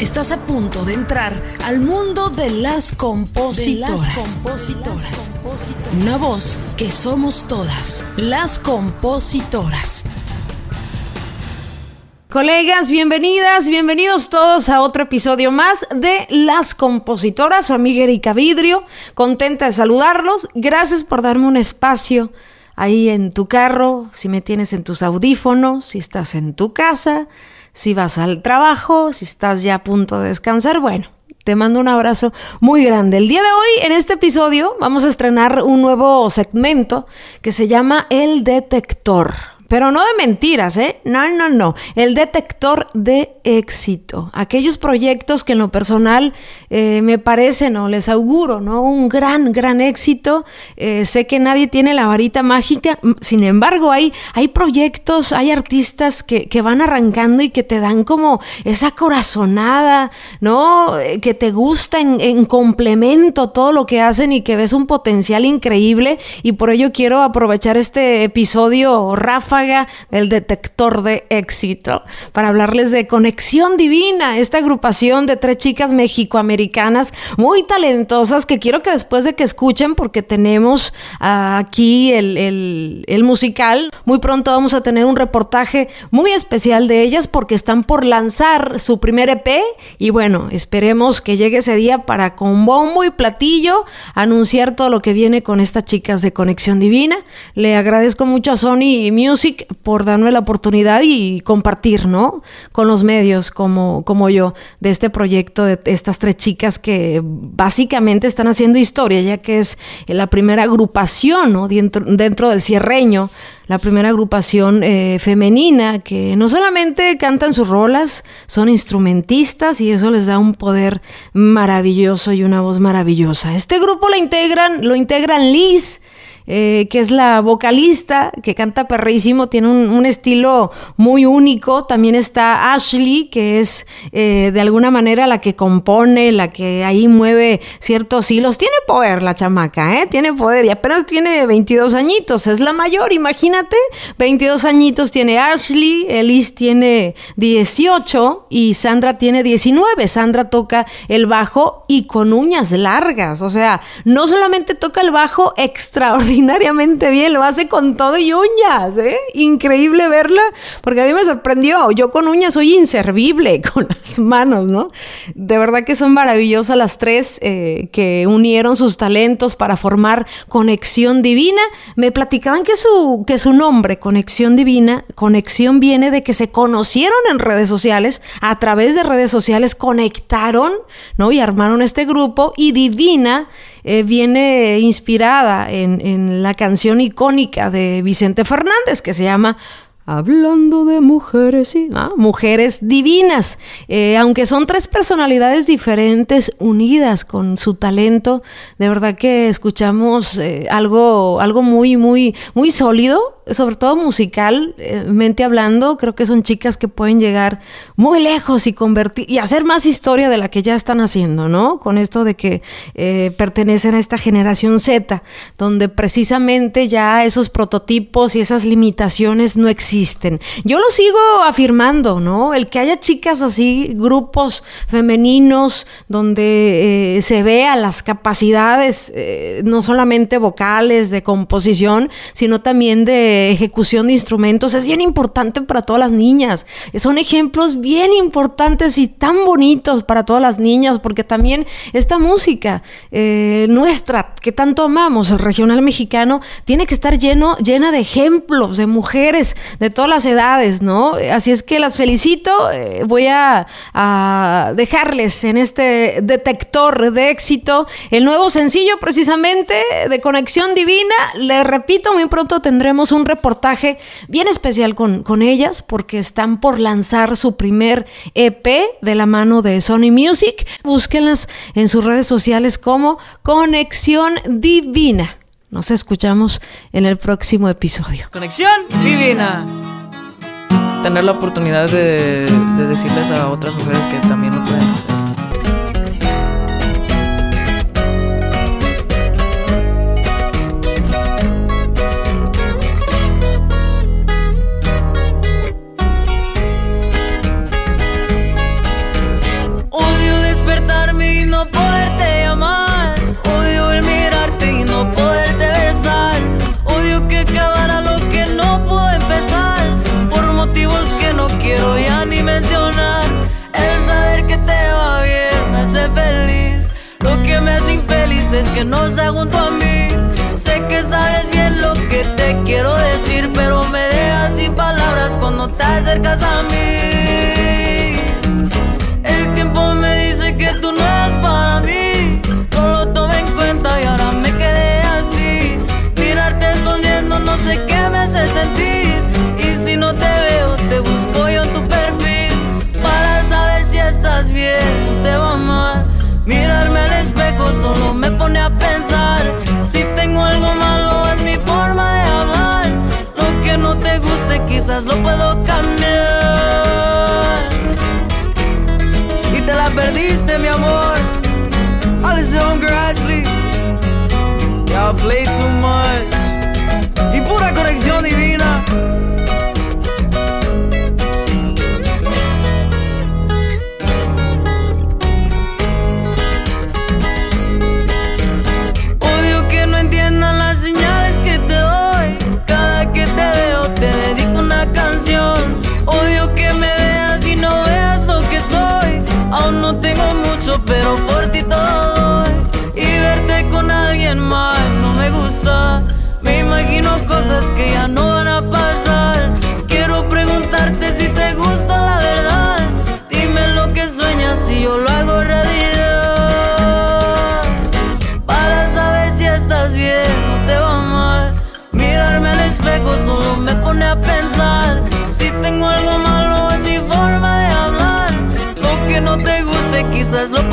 Estás a punto de entrar al mundo de las compositoras. Una voz que somos todas, las compositoras. Colegas, bienvenidas, bienvenidos todos a otro episodio más de Las Compositoras, su amiga Erika Vidrio, contenta de saludarlos, gracias por darme un espacio ahí en tu carro, si me tienes en tus audífonos, si estás en tu casa, si vas al trabajo, si estás ya a punto de descansar, bueno, te mando un abrazo muy grande. El día de hoy, en este episodio, vamos a estrenar un nuevo segmento que se llama El Detector. Pero no de mentiras, ¿eh? No, no, no. El detector de éxito. Aquellos proyectos que en lo personal eh, me parecen o les auguro, ¿no? Un gran, gran éxito. Eh, sé que nadie tiene la varita mágica. Sin embargo, hay, hay proyectos, hay artistas que, que van arrancando y que te dan como esa corazonada, ¿no? Eh, que te gusta en, en complemento todo lo que hacen y que ves un potencial increíble. Y por ello quiero aprovechar este episodio, Rafa el detector de éxito para hablarles de Conexión Divina, esta agrupación de tres chicas mexicoamericanas muy talentosas que quiero que después de que escuchen, porque tenemos aquí el, el musical, muy pronto vamos a tener un reportaje muy especial de ellas porque están por lanzar su primer EP y bueno, esperemos que llegue ese día para con bombo y platillo anunciar todo lo que viene con estas chicas de Conexión Divina. Le agradezco mucho a Sony Music por darme la oportunidad y compartir, ¿no? Con los medios como, como yo, de este proyecto de estas tres chicas que básicamente están haciendo historia, ya que es la primera agrupación, ¿no? Dentro, dentro del cierreño la primera agrupación eh, femenina que no solamente cantan sus rolas, son instrumentistas y eso les da un poder maravilloso y una voz maravillosa. Este grupo lo integran, lo integran Liz, eh, que es la vocalista, que canta perrísimo, tiene un, estilo muy único. También está Ashley, que es eh, de alguna manera la que compone, la que ahí mueve ciertos hilos. Tiene poder la chamaca, ¿eh? Tiene poder y apenas tiene 22 añitos, es la mayor, imagínate. 22 añitos tiene Ashley, Elise tiene 18 y Sandra tiene 19. Sandra toca el bajo y con uñas largas, o sea, no solamente toca el bajo extraordinario, extraordinariamente bien, lo hace con todo y uñas, ¿eh? Increíble verla, porque a mí me sorprendió. Yo con uñas soy inservible con las manos, ¿no? De verdad que son maravillosas las tres eh, que unieron sus talentos para formar Conexión Divina. Me platicaban que su, que su nombre, Conexión Divina, conexión viene de que se conocieron en redes sociales, a través de redes sociales conectaron, ¿no? Y armaron este grupo y Divina eh, viene inspirada en, la canción icónica de Vicente Fernández que se llama Hablando de mujeres, y mujeres divinas. Eh, aunque son tres personalidades diferentes, unidas con su talento, de verdad que escuchamos eh, algo, algo muy, muy, muy sólido, sobre todo musicalmente hablando, creo que son chicas que pueden llegar muy lejos y convertir y hacer más historia de la que ya están haciendo, ¿no? Con esto de que eh, pertenecen a esta generación Z, donde precisamente ya esos prototipos y esas limitaciones no existen. Yo lo sigo afirmando, ¿no? El que haya chicas así, grupos femeninos, donde eh, se vea las capacidades, eh, no solamente vocales, de composición, sino también de ejecución de instrumentos es bien importante para todas las niñas. Son ejemplos bien importantes y tan bonitos para todas las niñas, porque también esta música eh, nuestra, que tanto amamos, el regional mexicano, tiene que estar lleno, llena de ejemplos de mujeres todas las edades, ¿no? Así es que las felicito. Eh, voy a, a dejarles en este detector de éxito el nuevo sencillo precisamente de Conexión Divina. Les repito, muy pronto tendremos un reportaje bien especial con, con ellas porque están por lanzar su primer EP de la mano de Sony Music. Búsquenlas en sus redes sociales como Conexión Divina. Nos escuchamos en el próximo episodio. Conexión Divina. Tener la oportunidad de, de decirles a otras mujeres que también lo pueden hacer. quieres que no sea junto a mí. Sé que sabes bien lo que te quiero decir, pero me dejas sin palabras cuando te acercas a mí. play